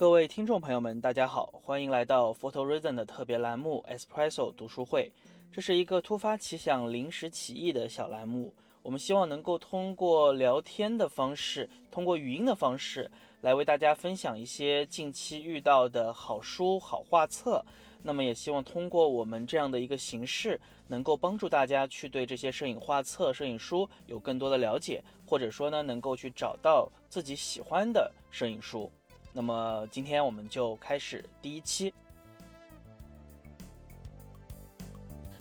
各位听众朋友们，大家好，欢迎来到 Photo Reason 的特别栏目 Espresso 读书会。这是一个突发奇想、临时起意的小栏目。我们希望能够通过聊天的方式，通过语音的方式，来为大家分享一些近期遇到的好书、好画册。那么，也希望通过我们这样的一个形式，能够帮助大家去对这些摄影画册、摄影书有更多的了解，或者说呢，能够去找到自己喜欢的摄影书。那么，今天我们就开始第一期。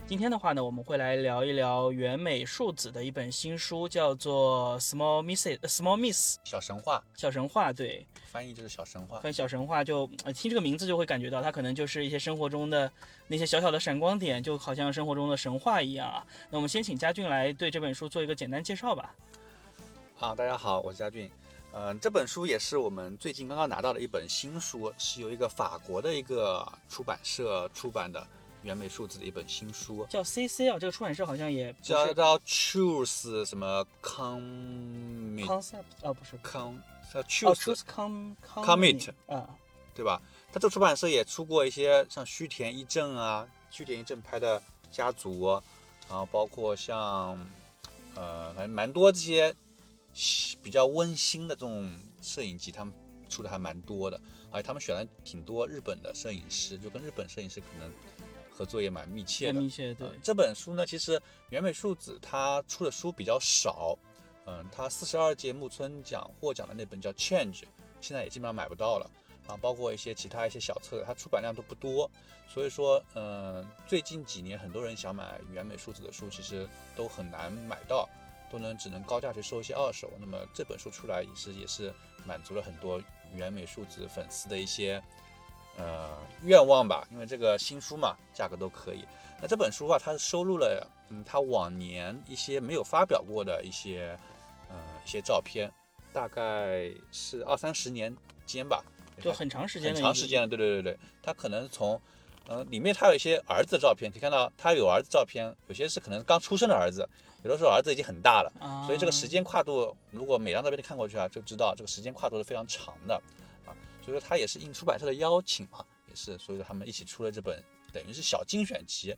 今天的话呢，我们会来聊一聊原美树子的一本新书，叫做《Small Misses》，Small Miss 小神话，小神话，对，翻译就是小神话。翻译小神话就呃听这个名字就会感觉到它可能就是一些生活中的那些小小的闪光点，就好像生活中的神话一样啊。那我们先请嘉俊来对这本书做一个简单介绍吧。好，大家好，我是嘉俊。嗯、这本书也是我们最近刚刚拿到的一本新书，是由一个法国的一个出版社出版的原美数字的一本新书，叫 CC 啊，这个出版社好像也叫叫 Choose 什么 Commit Concept 啊，不是。Com 叫哦 Choose、Com Commit 啊，对吧？他这个出版社也出过一些像须田一正啊，须田一正拍的家族，然后包括像呃，反正蛮多这些比较温馨的这种摄影集，他们出的还蛮多的，而且他们选了挺多日本的摄影师，就跟日本摄影师可能合作也蛮密切的。很密切，对呃，这本书呢，其实原美树子她出的书比较少，嗯，她四十二届木村奖获奖的那本叫《Change》，现在也基本上买不到了。啊，包括一些其他一些小册子，它出版量都不多，所以说，嗯、最近几年很多人想买原美树子的书，其实都很难买到，都能只能高价去收一些二手。那么这本书出来也是也是满足了很多原美术子粉丝的一些呃愿望吧，因为这个新书嘛，价格都可以。那这本书的啊，它是收录了嗯它往年一些没有发表过的一些嗯、一些照片，大概是二三十年间吧，就很长时间很长时间了，对对对对，他可能从，呃，里面他有一些儿子的照片，可以看到他有儿子照片，有些是可能刚出生的儿子，有的时候儿子已经很大了，啊，所以这个时间跨度，如果每张照片都看过去啊，就知道这个时间跨度是非常长的，啊，所以说他也是应出版社的邀请嘛，也是，所以说他们一起出了这本等于是小精选集，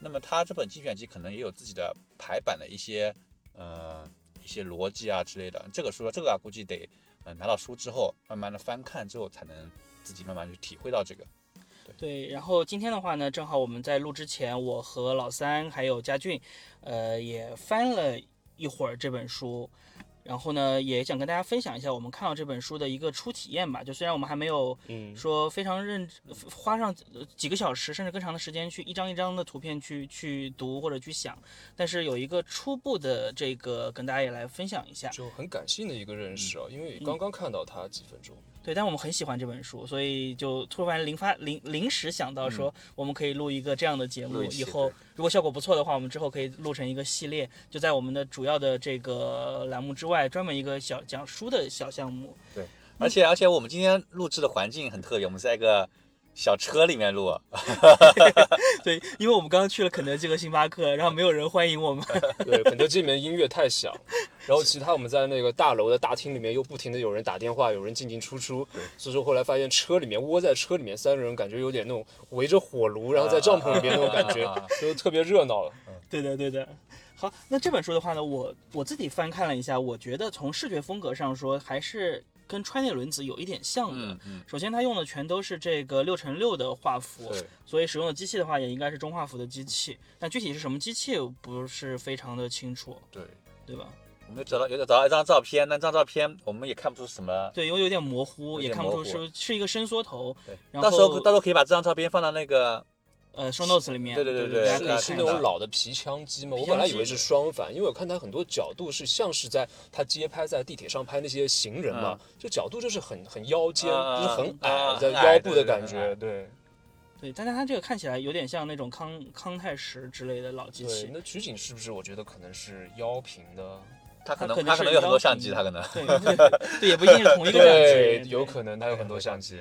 那么他这本精选集可能也有自己的排版的一些，呃，一些逻辑啊之类的，这个书这个啊估计得。呃，拿到书之后，慢慢的翻看之后，才能自己慢慢去体会到这个。对，然后今天的话呢，正好我们在录之前，我和老三还有佳俊，呃，也翻了一会儿这本书，然后呢，也想跟大家分享一下我们看到这本书的一个初体验吧。就虽然我们还没有嗯，说非常认花上呃几个小时甚至更长的时间去一张一张的图片去去读或者去想，但是有一个初步的这个跟大家也来分享一下。就很感性的一个认识啊，因为刚刚看到它几分钟，对，但我们很喜欢这本书，所以就突然临发临临时想到说，我们可以录一个这样的节目。以后如果效果不错的话，我们之后可以录成一个系列，就在我们的主要的这个栏目之外，专门一个小讲书的小项目。对而且而且我们今天录制的环境很特别，我们在一个小车里面录，对，因为我们刚刚去了肯德基和星巴克，然后没有人欢迎我们。对，肯德基里面音乐太响，然后其他我们在那个大楼的大厅里面又不停的有人打电话，有人进进出出，所以说后来发现车里面窝在车里面三个人，感觉有点那种围着火炉，然后在帐篷里面那种感觉，就特别热闹了。对的，对的。好，那这本书的话呢，我我自己翻看了一下，我觉得从视觉风格上说，还是跟川内轮子有一点像的。嗯嗯，首先，它用的全都是这个六乘六的画幅，所以使用的机器的话，也应该是中画幅的机器。但具体是什么机器，不是非常的清楚，对。对吧？我们找到有找到一张照片，那张照片我们也看不出什么。对，因为有点模糊，有也看不出是是一个伸缩头。到时候到时候可以把这张照片放到那个，呃，show notes 里面。对对对对是是那种。老的皮枪机嘛？我本来以为是双反，因为我看它很多角度是像是在它街拍在地铁上拍那些行人嘛，就角度就是很很腰间，嗯就是很嗯矮嗯很在腰部的感觉，对对，但是它这个看起来有点像那种康康泰时之类的老机对器。。那取景是不是我觉得可能是腰平的？他可能它可能是他可能有很多相机，他可能。对对对，也不一定是同一个相对，机。有可能它有很多相机。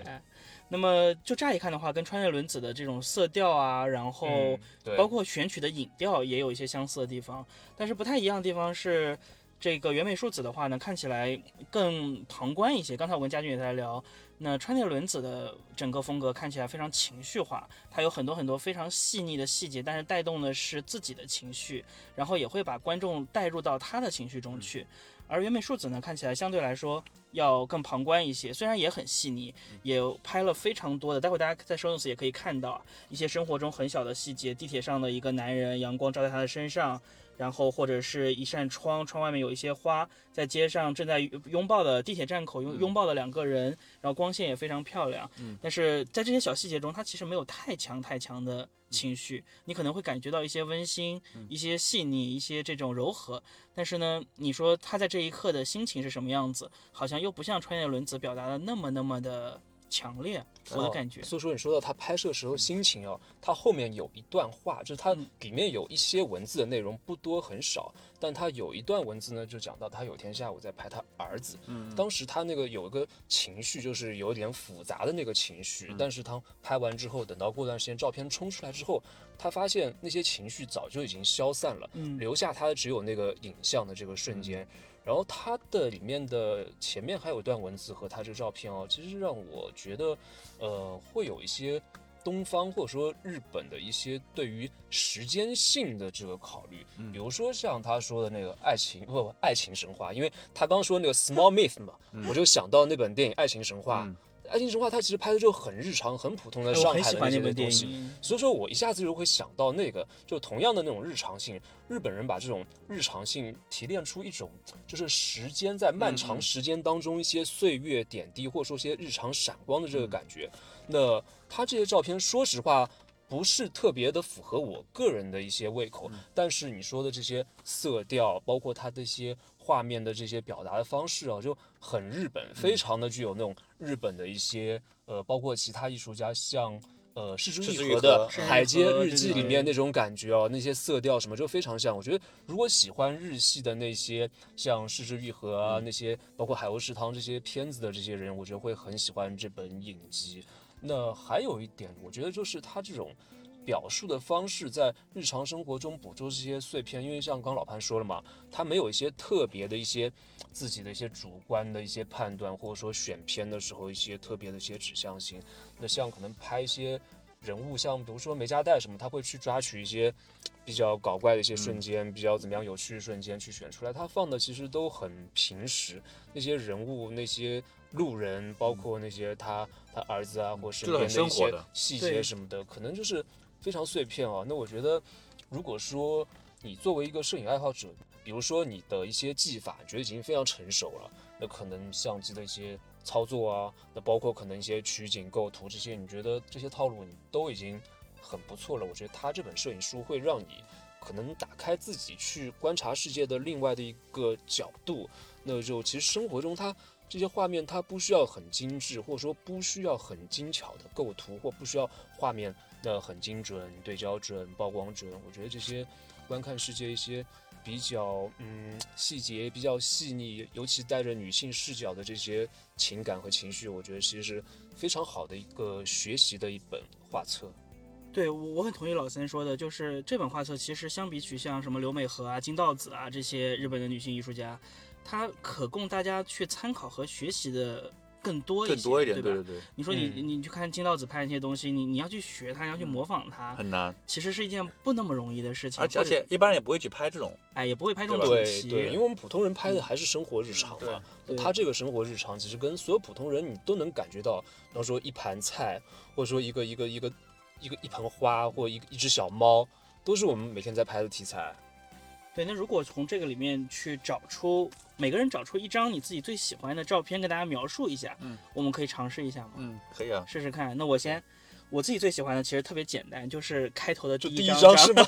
那么就乍一看的话，跟穿越轮子的这种色调啊，然后包括选取的影调也有一些相似的地方，但是不太一样的地方是，这个原美树子的话呢，看起来更旁观一些。刚才我跟佳俊也在聊，那川内伦子的整个风格看起来非常情绪化，它有很多很多非常细腻的细节，但是带动的是自己的情绪，然后也会把观众带入到他的情绪中去。而原美树子呢，看起来相对来说要更旁观一些，虽然也很细腻，也拍了非常多的。待会大家在收 notes 也可以看到一些生活中很小的细节，地铁上的一个男人，阳光照在他的身上。然后或者是一扇窗，窗外面有一些花，在街上正在拥抱的地铁站口拥拥抱的两个人，然后光线也非常漂亮。嗯，但是在这些小细节中，它其实没有太强太强的情绪，你可能会感觉到一些温馨、一些细腻、一些这种柔和。但是呢，你说他在这一刻的心情是什么样子，好像又不像穿越轮子表达的那么那么的。强烈，我的感觉。所以说，你说到他拍摄时候心情哦，他后面有一段话，就是他里面有一些文字的内容不多很少，但他有一段文字呢，就讲到他有天下午在拍他儿子，嗯，当时他那个有一个情绪，就是有点复杂的那个情绪，但是他拍完之后，等到过段时间照片冲出来之后，他发现那些情绪早就已经消散了，嗯，留下他的只有那个影像的这个瞬间。然后它的里面的前面还有一段文字和它这个照片哦，其实让我觉得，呃，会有一些东方或者说日本的一些对于时间性的这个考虑，比如说像他说的那个爱情不不爱情神话，因为他刚说那个 small myth 嘛，我就想到那本电影《爱情神话》。爱情神话，它其实拍的就很日常、很普通的上海的那些东西，所以说我一下子就会想到那个，就同样的那种日常性，日本人把这种日常性提炼出一种，就是时间在漫长时间当中一些岁月点滴，或者说些日常闪光的这个感觉。那他这些照片，说实话。不是特别的符合我个人的一些胃口，但是你说的这些色调，包括它的一些画面的这些表达的方式啊，就很日本，非常的具有那种日本的一些呃，包括其他艺术家像呃市之愈合的《海街日记》里面那种感觉啊，那些色调什么就非常像。我觉得如果喜欢日系的那些像市之愈合啊，那些包括海鸥食堂这些片子的这些人，我觉得会很喜欢这本影集。那还有一点，我觉得就是他这种表述的方式，在日常生活中捕捉这些碎片，因为像刚老潘说了嘛，他没有一些特别的一些自己的一些主观的一些判断，或者说选片的时候一些特别的一些指向性。那像可能拍一些人物，像比如说梅加代什么，他会去抓取一些比较搞怪的一些瞬间，比较怎么样有趣的瞬间去选出来。他放的其实都很平实，那些人物那些。路人，包括那些他他儿子啊，或身边的一些细节什么的，可能就是非常碎片啊。那我觉得，如果说你作为一个摄影爱好者，比如说你的一些技法觉得已经非常成熟了，那可能相机的一些操作啊，那包括可能一些取景构图这些，你觉得这些套路你都已经很不错了。我觉得他这本摄影书会让你可能打开自己去观察世界的另外的一个角度。那就其实生活中他。这些画面它不需要很精致，或者说不需要很精巧的构图，或不需要画面的很精准、对焦准、曝光准。我觉得这些观看世界一些比较嗯细节比较细腻，尤其带着女性视角的这些情感和情绪，我觉得其实是非常好的一个学习的一本画册。对，我我很同意老三说的，就是这本画册其实相比起像什么刘美和啊、金道子啊这些日本的女性艺术家。它可供大家去参考和学习的更多一些，更多一点，对对对。你说你你去看金道子拍那些东西，你你要去学它，你要去模仿它，很难。其实是一件不那么容易的事情。而且而且一般人也不会去拍这种，哎，也不会拍这种对对，因为我们普通人拍的还是生活日常嘛。他这个生活日常其实跟所有普通人你都能感觉到，比方说一盘菜，或者说一个一个一个一个一盆花，或一一只小猫，都是我们每天在拍的题材。对，那如果从这个里面去找出每个人找出一张你自己最喜欢的照片，跟大家描述一下，嗯，我们可以尝试一下吗？嗯，可以啊，试试看。那我先，我自己最喜欢的其实特别简单，就是开头的第一张是吗？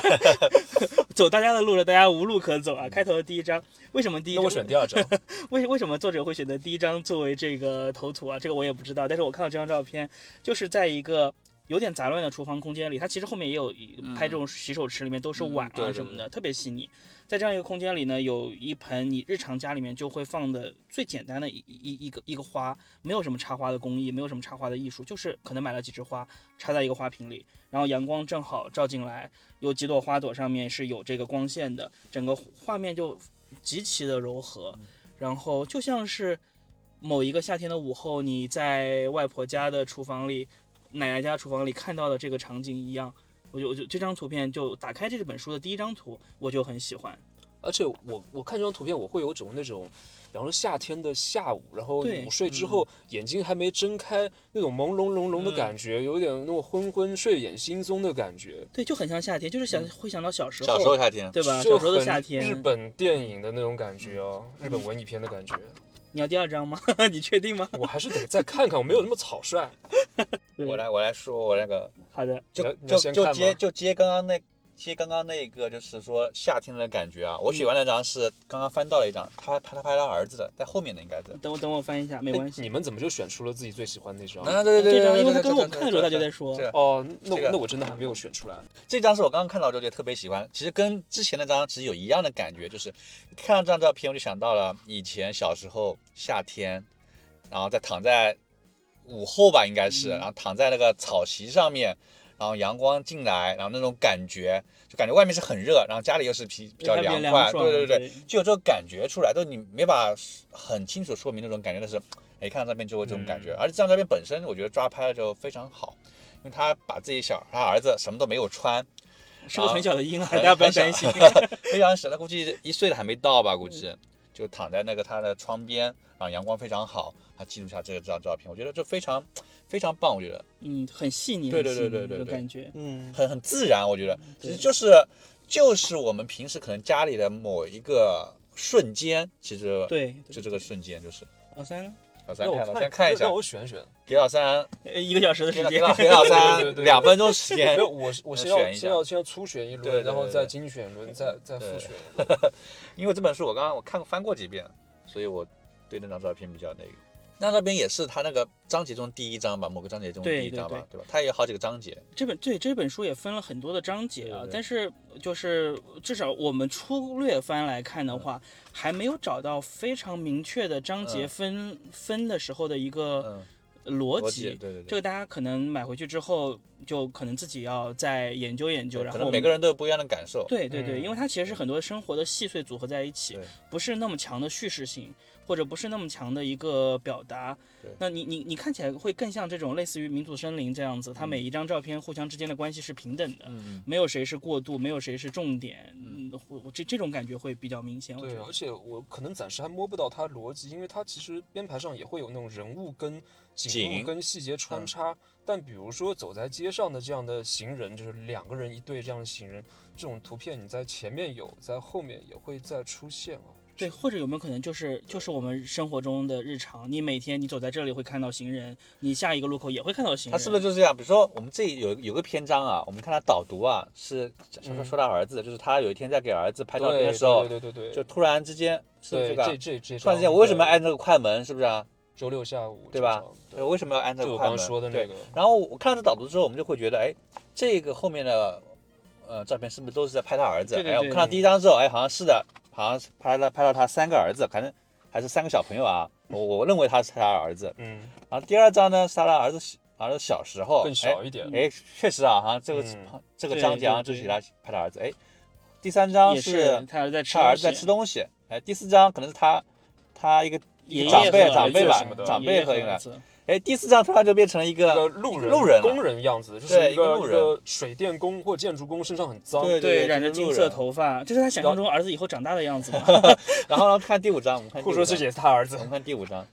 走大家的路了，大家无路可走啊！开头的第一张，为什么第一？那我选第二张。为为什么作者会选择第一张作为这个头图啊？这个我也不知道，但是我看到这张照片，就是在一个。有点杂乱的厨房空间里，它其实后面也有拍这种洗手池，里面都是碗啊什么的，特别细腻。在这样一个空间里呢，有一盆你日常家里面就会放的最简单的一一一个一个花，没有什么插花的工艺，没有什么插花的艺术，就是可能买了几枝花插在一个花瓶里，然后阳光正好照进来，有几朵花朵上面是有这个光线的，整个画面就极其的柔和，然后就像是某一个夏天的午后，你在外婆家的厨房里、奶奶家厨房里看到的这个场景一样。我就我就这张图片就打开这本书的第一张图，我就很喜欢。而且我我看这张图片，我会有种那种，比方说夏天的下午，然后午睡之后，眼睛还没睁开，那种朦胧胧胧的感觉，有点那种昏昏睡眼惺忪的感觉，对，就很像夏天，就是想会想到小时候，小时候夏天，对吧？小时候的夏天。日本电影的那种感觉哦，日本文艺片的感觉。你要第二张吗？你确定吗？我还是得再看看，我没有那么草率。我来我来说我那个好的，就就就接就接刚刚那接刚刚那个就是说夏天的感觉啊。我喜欢那张是刚刚翻到了一张，他拍他拍他儿子的，在后面的应该是。等我等我翻一下，没关系。你们怎么就选出了自己最喜欢那张？啊，对对对，这张因为他跟我对对对看的时候他就在说哦，那我那我真的还没有选出来。这张是我刚刚看到之后就特别喜欢，其实跟之前那张其实有一样的感觉，就是看到这张照片我就想到了以前小时候夏天，然后再躺在午后吧，应该是，然后躺在那个草席上面，然后阳光进来，然后那种感觉，就感觉外面是很热，然后家里又是比比较凉快，凉对对对对，就有这种感觉出来，都你没法很清楚说明那种感觉，但是哎看到照片就会这种感觉，而且这张照片本身我觉得抓拍的就非常好，因为他把自己小他儿子什么都没有穿。是个很小的婴儿，很大家不要担心。非常小，他估计一岁的还没到吧，估计就躺在那个他的窗边，然后阳光非常好，他记录下这个这张照片，我觉得这非常非常棒，我觉得嗯，很细腻，对对对对对感觉。嗯，很很自然，我觉得其实就是就是我们平时可能家里的某一个瞬间，其实对，就这个瞬间就是。老三呢老三看，老三看一下让，我选选。给老三，呃一个小时的时间，给老三两分钟时间，，我我先要选一下先要先要初选一轮，然后再精选一轮，再再复对选。因为这本书我刚刚我看翻过几遍，所以我对那张照片比较那个。那那边也是他那个章节中第一章吧，某个章节中第一章吧，对对吧？它也有好几个章节，这本对这本书也分了很多的章节啊，对对对但是就是至少我们粗略翻来看的话，还没有找到非常明确的章节嗯分、分的时候的一个嗯，逻逻辑，对对对。这个大家可能买回去之后，就可能自己要再研究研究，然后可能每个人都有不一样的感受。对对对，嗯因为它其实是很多生活的细碎组合在一起，不是那么强的叙事性，或者不是那么强的一个表达对。那你你你看起来会更像这种类似于民族森林这样子，它每一张照片互相之间的关系是平等的，嗯，没有谁是过渡，没有谁是重点，嗯，这这种感觉会比较明显。我觉对，得而且我可能暂时还摸不到它逻辑，因为它其实编排上也会有那种人物跟景景物跟细节穿嗯插。但比如说走在街上的这样的行人，就是两个人一对这样的行人，这种图片你在前面有，在后面也会再出现哦。对，或者有没有可能就是就是我们生活中的日常，你每天你走在这里会看到行人，你下一个路口也会看到行人。他是不是就是这样？比如说我们这里有有个篇章啊，我们看他导读啊，是说说说他儿子，就是他有一天在给儿子拍照片的时候，对对对对对，就突然之间是不是对这个？这这这突然之间，我为什么要按这个快门？是不是啊？周六下午对吧这张？对，为什么要按这个快门？就我刚刚说的那对个，然后我看到这导读之后，我们就会觉得，哎，这个后面的呃照片是不是都是在拍他儿子？哎，我看到第一张之后，哎，好像是的，好像是拍了拍到他三个儿子，可能还是三个小朋友啊。我我认为他是他儿子。嗯，然后第二张呢是他的儿子小儿子小时候，更小一点。哎。哎，确实啊，好像这个、嗯这个对章节好像对就是给他拍他儿子。哎，第三张也是他儿子在吃他儿子在东西吃东西。哎，第四张可能是他他一个长辈长辈吧长辈和一个儿子哎，第四张突然就变成了一一个个路人路人啊工人样子，就是一个路人水电工或建筑工，身上很脏。对对，染着金色头发，这是他想象中儿子以后长大的样子嘛？然后呢，看第五张，我们看第五章或者说这也是他儿子我。们看第五张，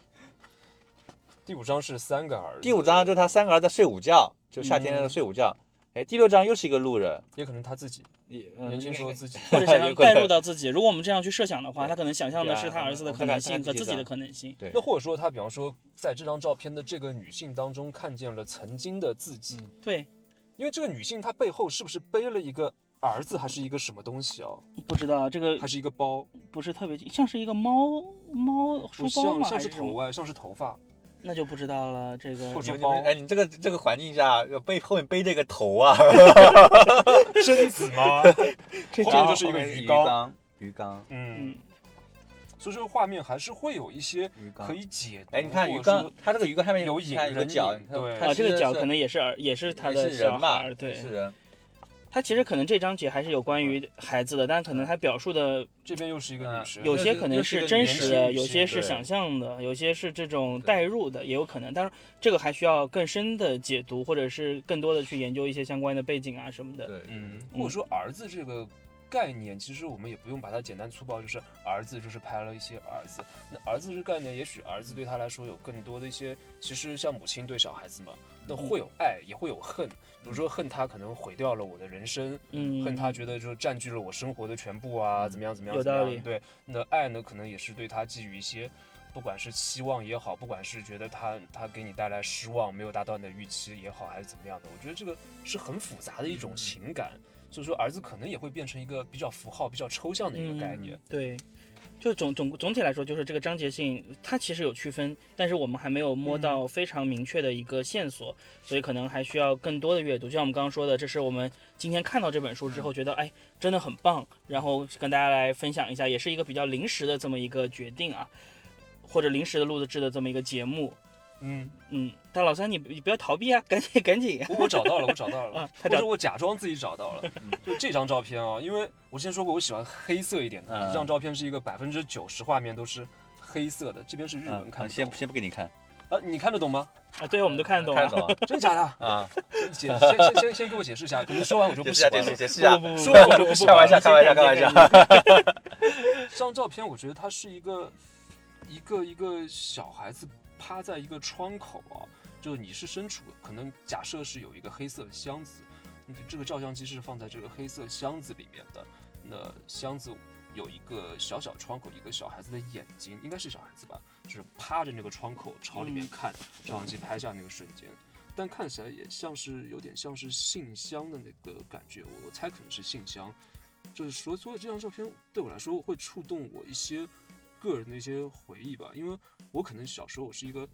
第五张是三个儿子，第五张就是他三个儿子在睡午觉，就夏天的睡午觉。哎，第六章又是一个路人，也可能他自己也嗯年轻时候自己。或者想有可能要带入到自己。如果我们这样去设想的话，他可能想象的是他儿子的可能性和自己的可能性。对那或者说他，比方说在这张照片的这个女性当中看见了曾经的自己，对，因为这个女性她背后是不是背了一个儿子，还是一个什么东西啊？不知道这个还是一个包？不是特别像是一个猫猫书，包吗？像？是头哎，像是头发。那就不知道了。这个哎，你这个这个环境下背后面背这个头啊，贞子吗？这就是一个鱼鱼缸。鱼缸，嗯嗯，所以这个画面还是会有一些鱼缸可。以解读。哎，你看鱼缸说，它这个鱼缸下面有你看有个角，引你看对它啊，这个脚可能也是儿，也是他的是人嘛小孩，，对也，是人。他其实可能这章节还是有关于孩子的，但可能他表述的这边又是一个女生，有些可能是真实的，有些是想象的，有些是这种代入的，也有可能。但是这个还需要更深的解读，或者是更多的去研究一些相关的背景啊什么的。对，嗯，或者说儿子这个概念，其实我们也不用把它简单粗暴，就是儿子就是拍了一些儿子。那儿子这个概念，也许儿子对他来说有更多的一些，其实像母亲对小孩子嘛，那会有爱，也会有恨。比如说恨他可能毁掉了我的人生，嗯，恨他觉得就占据了我生活的全部啊，怎么样怎么样，有怎么样道理对，那爱呢，可能也是对他寄予一些。不管是期望也好，不管是觉得他他给你带来失望，没有达到你的预期也好，还是怎么样的，我觉得这个是很复杂的一种情感。所以说，儿子可能也会变成一个比较符号、比较抽象的一个概念嗯。。对，就总总总体来说，就是这个章节性，它其实有区分，但是我们还没有摸到非常明确的一个线索，所以可能还需要更多的阅读。就像我们刚刚说的，这是我们今天看到这本书之后觉得，哎，真的很棒，然后跟大家来分享一下，也是一个比较临时的这么一个决定啊，或者临时的录制的这么一个节目。嗯，嗯，但老三你你不要逃避啊，赶紧赶紧。我我找到了，我找到了啊，他或者我假装自己找到了。就这张照片啊，因为我之前说过，我喜欢黑色一点的。嗯这张照片是一个百分之九十画面都是黑色的，这边是日文看嗯，先。先不给你看，啊，你看得懂吗？啊，对，我们都看得懂啊。看得懂真假的？啊？解先先先先给我解释一下，可能说完我就不喜欢了。解释一下不不不说完我就不。开玩笑，开玩笑，开玩笑。这张照片，我觉得它是一个一个一个小孩子趴在一个窗口啊，就你是身处可能假设是有一个黑色的箱子，嗯这个照相机是放在这个黑色箱子里面的，那箱子有一个小小窗口，一个小孩子的眼睛，应该是小孩子吧，就是趴着那个窗口朝里面看，照相机拍下那个瞬间。但看起来也像是有点像是信箱的那个感觉，我我猜可能是信箱。就是说，所以这张照片对我来说会触动我一些个人的一些回忆吧，因为我可能小时候我是一个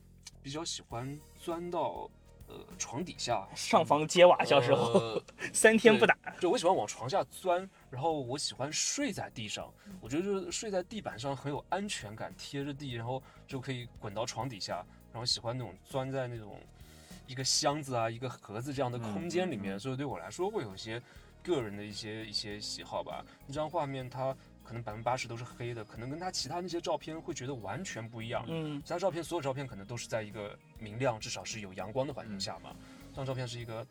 比较喜欢钻到呃床底下，上房揭瓦，小时候、呃三天不打。就我喜欢往床下钻，然后我喜欢睡在地上，我觉得就是睡在地板上很有安全感，贴着地，然后就可以滚到床底下，然后喜欢那种钻在那种一个箱子啊、一个盒子这样的空间里面，所以对我来说会有一些个人的一些一些喜好吧。那张画面它可能百分之八十都是黑的，可能跟他其他那些照片会觉得完全不一样。嗯其他照片所有照片可能都是在一个明亮，至少是有阳光的环境下嘛。这张照片是一个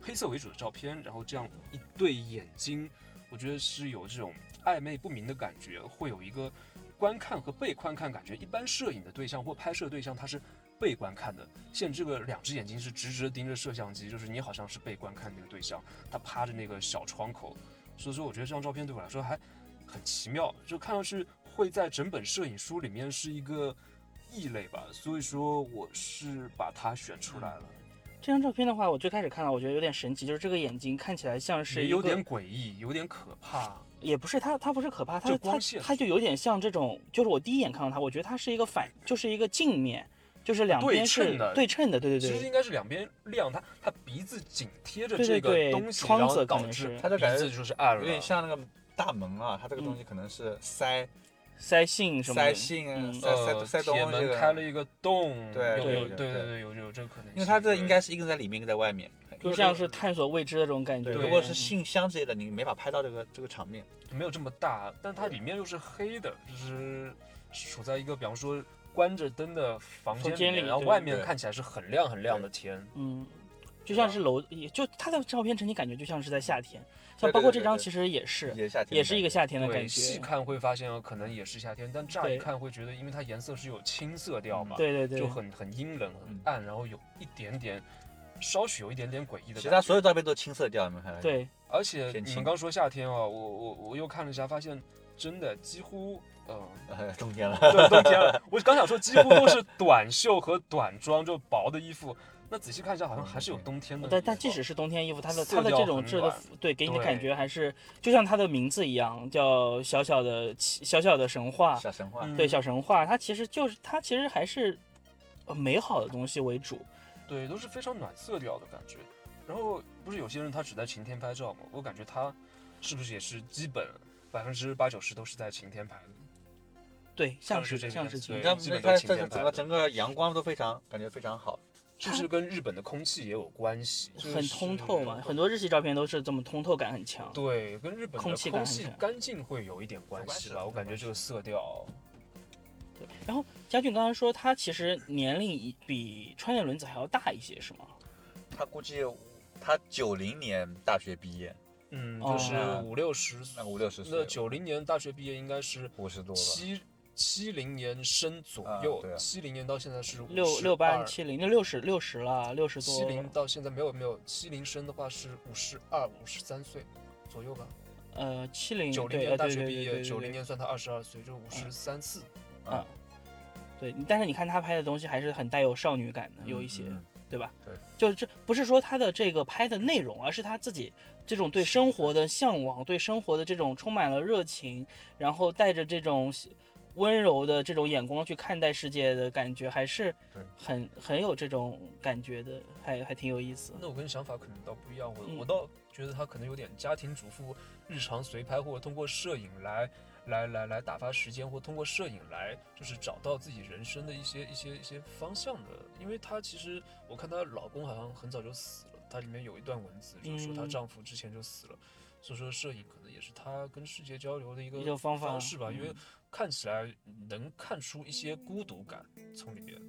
黑色为主的照片，然后这样一对眼睛，我觉得是有这种暧昧不明的感觉，会有一个观看和被观看感觉。一般摄影的对象或拍摄对象他是被观看的，现在这个两只眼睛是直直的盯着摄像机，就是你好像是被观看那个对象，他趴着那个小窗口，所以说我觉得这张照片对我来说还很奇妙，就看上去会在整本摄影书里面是一个异类吧，所以说我是把它选出来了，这张照片的话，我最开始看到，我觉得有点神奇，就是这个眼睛看起来像是有点诡异，有点可怕。也不是它，它不是可怕，它它它就有点像这种，就是我第一眼看到它，我觉得它是一个反，就是一个镜面，就是两边是对称的对，对对对，其实应该是两边亮，它它鼻子紧贴着这对对个东西，窗然后子可能导致是它的感觉鼻子就是暗了，有点像那个大门啊，它这个东西可能是塞塞信什么的塞信啊，嗯塞呃塞塞东铁西门开了一个洞，对有对有对对有有这个可能性，因为它这应该是一个在里面，一个在外面。就像是探索未知的这种感觉。对，如果是信箱之类的，你没法拍到这个这个场面。没有这么大，但它里面又是黑的，就是处在一个比方说关着灯的房间房间里面，然后外面看起来是很亮很亮的天。嗯，就像是楼，也就他的照片整体感觉就像是在夏天，像包括这张其实也是，也夏天也是一个夏天的，感觉。细看会发现啊，可能也是夏天，但乍一看会觉得，因为它颜色是有青色调嘛，对对对，就很很阴冷、很嗯暗，然后有一点点，稍许有一点点诡异的感觉。其他所有照片都青色调，你们看？，对，而且你们刚说夏天啊，我我我又看了一下，发现真的几乎，嗯、呃，冬天了。对，冬天了。我刚想说，几乎都是短袖和短装，就薄的衣服。那仔细看一下，好像还是有冬天的。但但即使是冬天衣服，它的它的这种质的，对，给你的感觉还是就像它的名字一样，叫小小的奇小小的神话，小神话，嗯对，小神话，它其实就是它其实还是呃美好的东西为主。对，都是非常暖色调的感觉。然后不是有些人他只在晴天拍照吗？我感觉他是不是也是基本百分之八九十都是在晴天拍的？对，像像是这个是像是晴天对你看基本晴天拍整个整个阳光都非常感觉非常好。是不是跟日本的空气也有关系？就是很通透嘛，很多日系照片都是这么通透感很强。对，跟日本的空气感很气干净会有一点关系系吧。我感觉这个色调，对，然后佳俊刚刚说他其实年龄比川野伦子还要大一些，是吗？他估计他九零年大学毕业，嗯，哦就是五六十，那五六十岁那九零年大学毕业应该是五十多吧。七七零年生左啊右七零年到现在是六六八七零，那六十六十了，六十多。七零到现在没有没有，七零生的话是五十二、五十三岁左右吧。呃，七零九零，年大学毕业，九零年算他二十二岁，就五十三四。嗯，对，但是你看他拍的东西还是很带有少女感的，有一些，嗯对吧？对，就这不是说他的这个拍的内容，而是他自己这种对生活的向往，对生活的这种充满了热情，然后带着这种温柔的这种眼光去看待世界的感觉，还是对很很有这种感觉的，还还挺有意思。那我跟想法可能倒不一样，我、嗯我倒觉得他可能有点家庭主妇日常随拍，或者通过摄影来来来来打发时间，或通过摄影来就是找到自己人生的一些一些一些方向的。因为她其实我看她老公好像很早就死了，她里面有一段文字就是说她嗯丈夫之前就死了，所以说摄影可能也是她跟世界交流的一个一个方法式吧，因为看起来能看出一些孤独感从里面。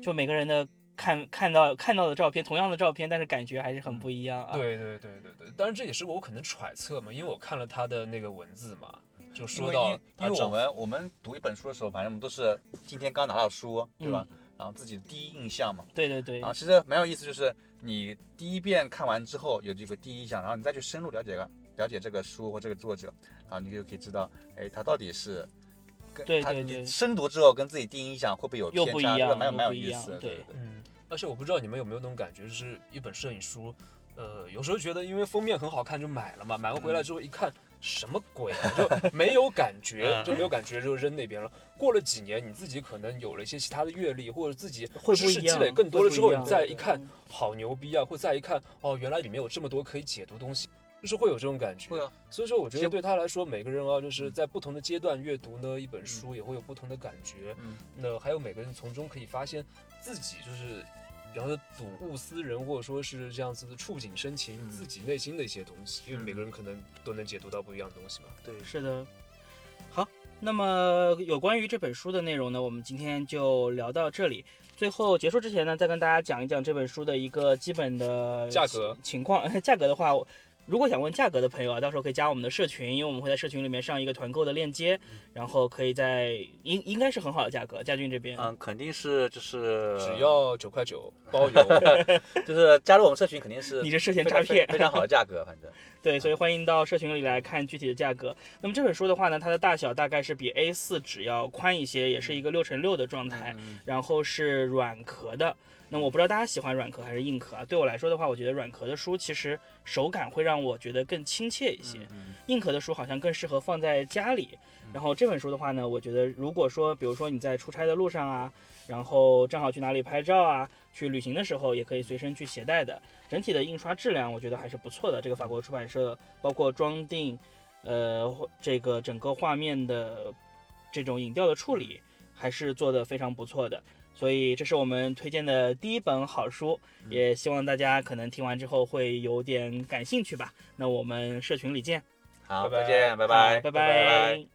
就每个人的看看到看到的照片，同样的照片，但是感觉还是很不一样啊。，对对对对对，当然这也是我可能揣测嘛，因为我看了他的那个文字嘛，就说到为因因为我们我们读一本书的时候，反正我们都是今天刚拿到书，对吧？然后自己的第一印象嘛，对对对啊其实蛮有意思，就是你第一遍看完之后有这个第一印象，然后你再去深入了解了了解这个书或这个作者，然后你就可以知道，哎，他到底是跟他对对对你深读之后跟自己第一印象会不会有又偏差？不一样这个蛮有蛮有意思的，对对对。嗯，而且我不知道你们有没有那种感觉，就是一本摄影书，呃，有时候觉得因为封面很好看就买了嘛，买完回来之后一看。什么鬼啊！就没有感觉，嗯就没有感觉，就扔那边了。过了几年，你自己可能有了一些其他的阅历，或者自己会不知识积累更多了之后，你再一看，好牛逼啊！或再一看，哦，原来里面有这么多可以解读东西，就是会有这种感觉。会啊，所以说，我觉得对他来说，每个人啊，就是在不同的阶段阅读呢一本书，也会有不同的感觉。嗯，那还有每个人从中可以发现自己，就是比方说睹物思人，或者说是这样子的触景生情，嗯自己内心的一些东西。因为每个人可能都能解读到不一样的东西嘛。对，是的。好，那么有关于这本书的内容呢，我们今天就聊到这里。最后结束之前呢，再跟大家讲一讲这本书的一个基本的价格情况。价格的话，如果想问价格的朋友啊，到时候可以加我们的社群，因为我们会在社群里面上一个团购的链接，然后可以在应应该是很好的价格。佳俊这边，嗯，肯定是就是只要九块九包邮。就是加入我们社群肯定是你这涉嫌诈骗非非常好的价格，反正对，所以欢迎到社群里来看具体的价格。那么这本书的话呢，它的大小大概是比 A4 纸要宽一些，也是一个六乘六的状态，嗯然后是软壳的。那我不知道大家喜欢软壳还是硬壳啊？对我来说的话，我觉得软壳的书其实手感会让我觉得更亲切一些，嗯硬壳的书好像更适合放在家里。然后这本书的话呢，我觉得如果说，比如说你在出差的路上啊，然后正好去哪里拍照啊，去旅行的时候，也可以随身去携带的。整体的印刷质量我觉得还是不错的。这个法国出版社包括装订，呃，这个整个画面的这种影调的处理，还是做得非常不错的。所以这是我们推荐的第一本好书，也希望大家可能听完之后会有点感兴趣吧。那我们社群里见，好，拜拜。再见，拜好拜，拜拜拜。拜